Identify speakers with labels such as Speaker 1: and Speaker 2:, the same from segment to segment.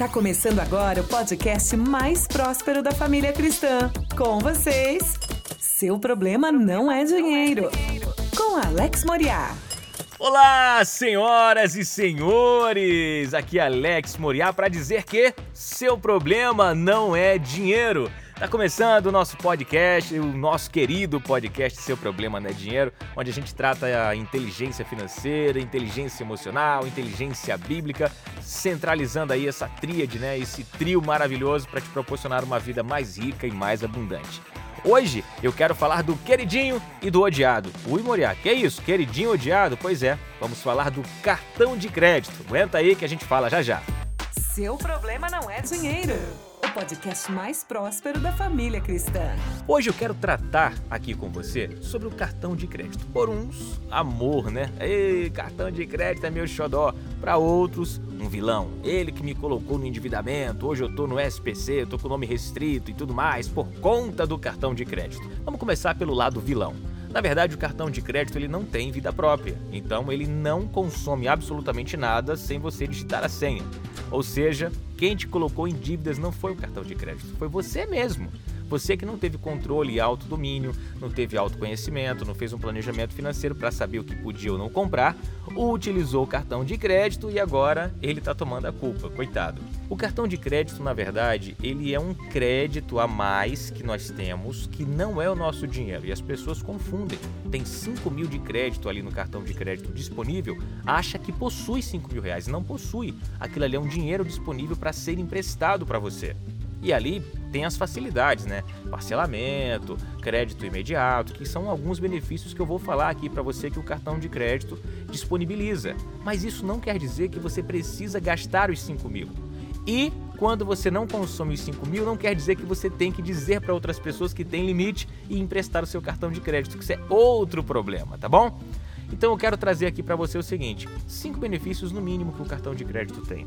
Speaker 1: Tá começando agora o podcast mais próspero da família cristã. Com vocês, seu problema não é dinheiro. Com Alex Moriá.
Speaker 2: Olá, senhoras e senhores! Aqui é Alex Moriá para dizer que seu problema não é dinheiro. Tá começando o nosso podcast, o nosso querido podcast Seu Problema Não é Dinheiro, onde a gente trata a inteligência financeira, inteligência emocional, inteligência bíblica, centralizando aí essa tríade, né, esse trio maravilhoso para te proporcionar uma vida mais rica e mais abundante. Hoje eu quero falar do queridinho e do odiado. Ui, Moriá, que é isso? Queridinho odiado? Pois é, vamos falar do cartão de crédito. Aguenta aí que a gente fala já já.
Speaker 1: Seu problema não é dinheiro o podcast mais próspero da família cristã.
Speaker 2: Hoje eu quero tratar aqui com você sobre o cartão de crédito. Por uns, amor, né? Ei, cartão de crédito é meu xodó. Para outros, um vilão. Ele que me colocou no endividamento. Hoje eu tô no SPC, tô com nome restrito e tudo mais por conta do cartão de crédito. Vamos começar pelo lado vilão. Na verdade, o cartão de crédito ele não tem vida própria, então ele não consome absolutamente nada sem você digitar a senha. Ou seja, quem te colocou em dívidas não foi o cartão de crédito, foi você mesmo. Você que não teve controle e autodomínio, não teve autoconhecimento, não fez um planejamento financeiro para saber o que podia ou não comprar, utilizou o cartão de crédito e agora ele está tomando a culpa, coitado. O cartão de crédito, na verdade, ele é um crédito a mais que nós temos que não é o nosso dinheiro e as pessoas confundem. Tem 5 mil de crédito ali no cartão de crédito disponível, acha que possui 5 mil reais, não possui. Aquilo ali é um dinheiro disponível para ser emprestado para você. E ali tem as facilidades, né? Parcelamento, crédito imediato, que são alguns benefícios que eu vou falar aqui para você que o cartão de crédito disponibiliza. Mas isso não quer dizer que você precisa gastar os 5 mil. E quando você não consome os 5 mil, não quer dizer que você tem que dizer para outras pessoas que tem limite e emprestar o seu cartão de crédito, que isso é outro problema, tá bom? Então eu quero trazer aqui para você o seguinte: cinco benefícios no mínimo que o cartão de crédito tem.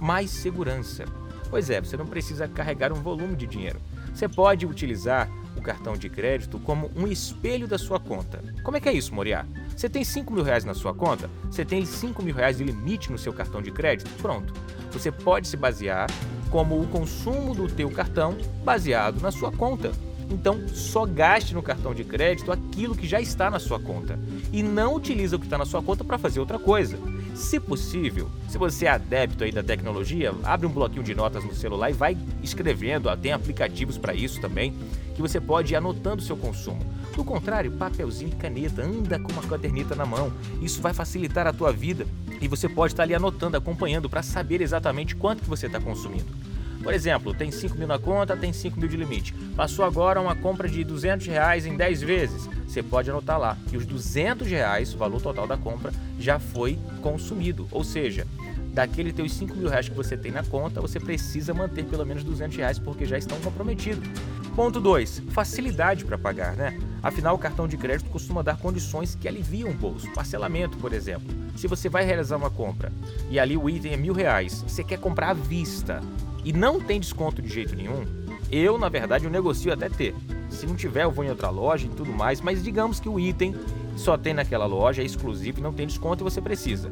Speaker 2: Mais segurança. Pois é, você não precisa carregar um volume de dinheiro. Você pode utilizar o cartão de crédito como um espelho da sua conta. Como é que é isso, Moriá? Você tem 5 mil reais na sua conta? Você tem 5 mil reais de limite no seu cartão de crédito? Pronto. Você pode se basear como o consumo do teu cartão baseado na sua conta. Então, só gaste no cartão de crédito aquilo que já está na sua conta e não utilize o que está na sua conta para fazer outra coisa. Se possível, se você é adepto aí da tecnologia, abre um bloquinho de notas no celular e vai escrevendo. Tem aplicativos para isso também, que você pode ir anotando o seu consumo. Do contrário, papelzinho e caneta, anda com uma caderneta na mão. Isso vai facilitar a tua vida e você pode estar ali anotando, acompanhando para saber exatamente quanto que você está consumindo. Por exemplo, tem 5 mil na conta, tem 5 mil de limite. Passou agora uma compra de 200 reais em 10 vezes. Você pode anotar lá que os 200 reais, o valor total da compra, já foi consumido. Ou seja, daquele teus 5 mil reais que você tem na conta, você precisa manter pelo menos 200 reais porque já estão comprometidos. Ponto 2. Facilidade para pagar, né? Afinal, o cartão de crédito costuma dar condições que aliviam o bolso. Parcelamento, por exemplo. Se você vai realizar uma compra e ali o item é mil reais, você quer comprar à vista e não tem desconto de jeito nenhum, eu, na verdade, eu negocio até ter. Se não tiver, eu vou em outra loja e tudo mais, mas digamos que o item só tem naquela loja, é exclusivo e não tem desconto e você precisa.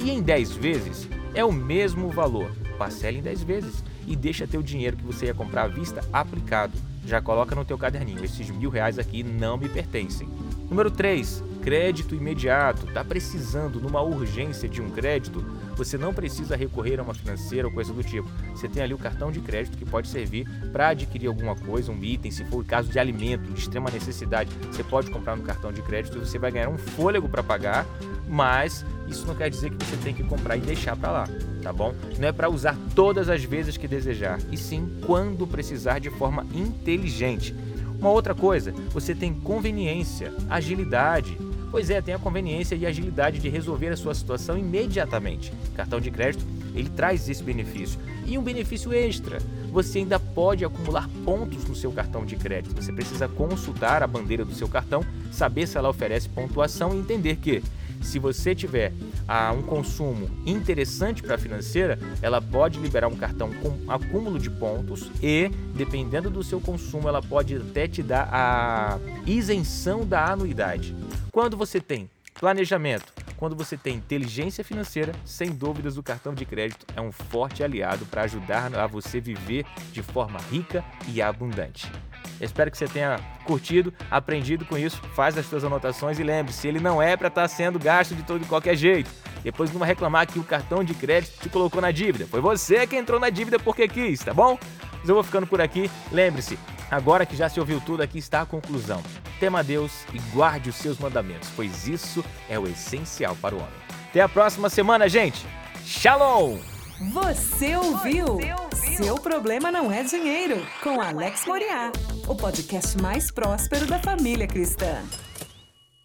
Speaker 2: E em 10 vezes é o mesmo valor. Parcela em 10 vezes e deixa teu dinheiro que você ia comprar à vista aplicado. Já coloca no teu caderninho, esses mil reais aqui não me pertencem. Número 3, crédito imediato. Está precisando numa urgência de um crédito? Você não precisa recorrer a uma financeira ou coisa do tipo. Você tem ali o cartão de crédito que pode servir para adquirir alguma coisa, um item, se for o caso de alimento de extrema necessidade, você pode comprar no cartão de crédito e você vai ganhar um fôlego para pagar, mas isso não quer dizer que você tem que comprar e deixar para lá, tá bom? Não é para usar todas as vezes que desejar, e sim quando precisar de forma inteligente. Uma outra coisa, você tem conveniência, agilidade. Pois é, tem a conveniência e agilidade de resolver a sua situação imediatamente. Cartão de crédito, ele traz esse benefício. E um benefício extra, você ainda pode acumular pontos no seu cartão de crédito. Você precisa consultar a bandeira do seu cartão, saber se ela oferece pontuação e entender que se você tiver ah, um consumo interessante para a financeira, ela pode liberar um cartão com acúmulo de pontos e, dependendo do seu consumo, ela pode até te dar a isenção da anuidade. Quando você tem planejamento, Quando você tem inteligência financeira, sem dúvidas o cartão de crédito é um forte aliado para ajudar a você viver de forma rica e abundante. Espero que você tenha curtido, aprendido com isso. Faz as suas anotações e lembre-se, ele não é para estar tá sendo gasto de todo e qualquer jeito. Depois não vai reclamar que o cartão de crédito te colocou na dívida. Foi você que entrou na dívida porque quis, tá bom? Mas eu vou ficando por aqui. Lembre-se, agora que já se ouviu tudo, aqui está a conclusão. Tema a Deus e guarde os seus mandamentos, pois isso é o essencial para o homem. Até a próxima semana, gente. Shalom!
Speaker 1: Você ouviu? Você ouviu? Seu problema não é dinheiro, com Alex Moriá, o podcast mais próspero da família cristã.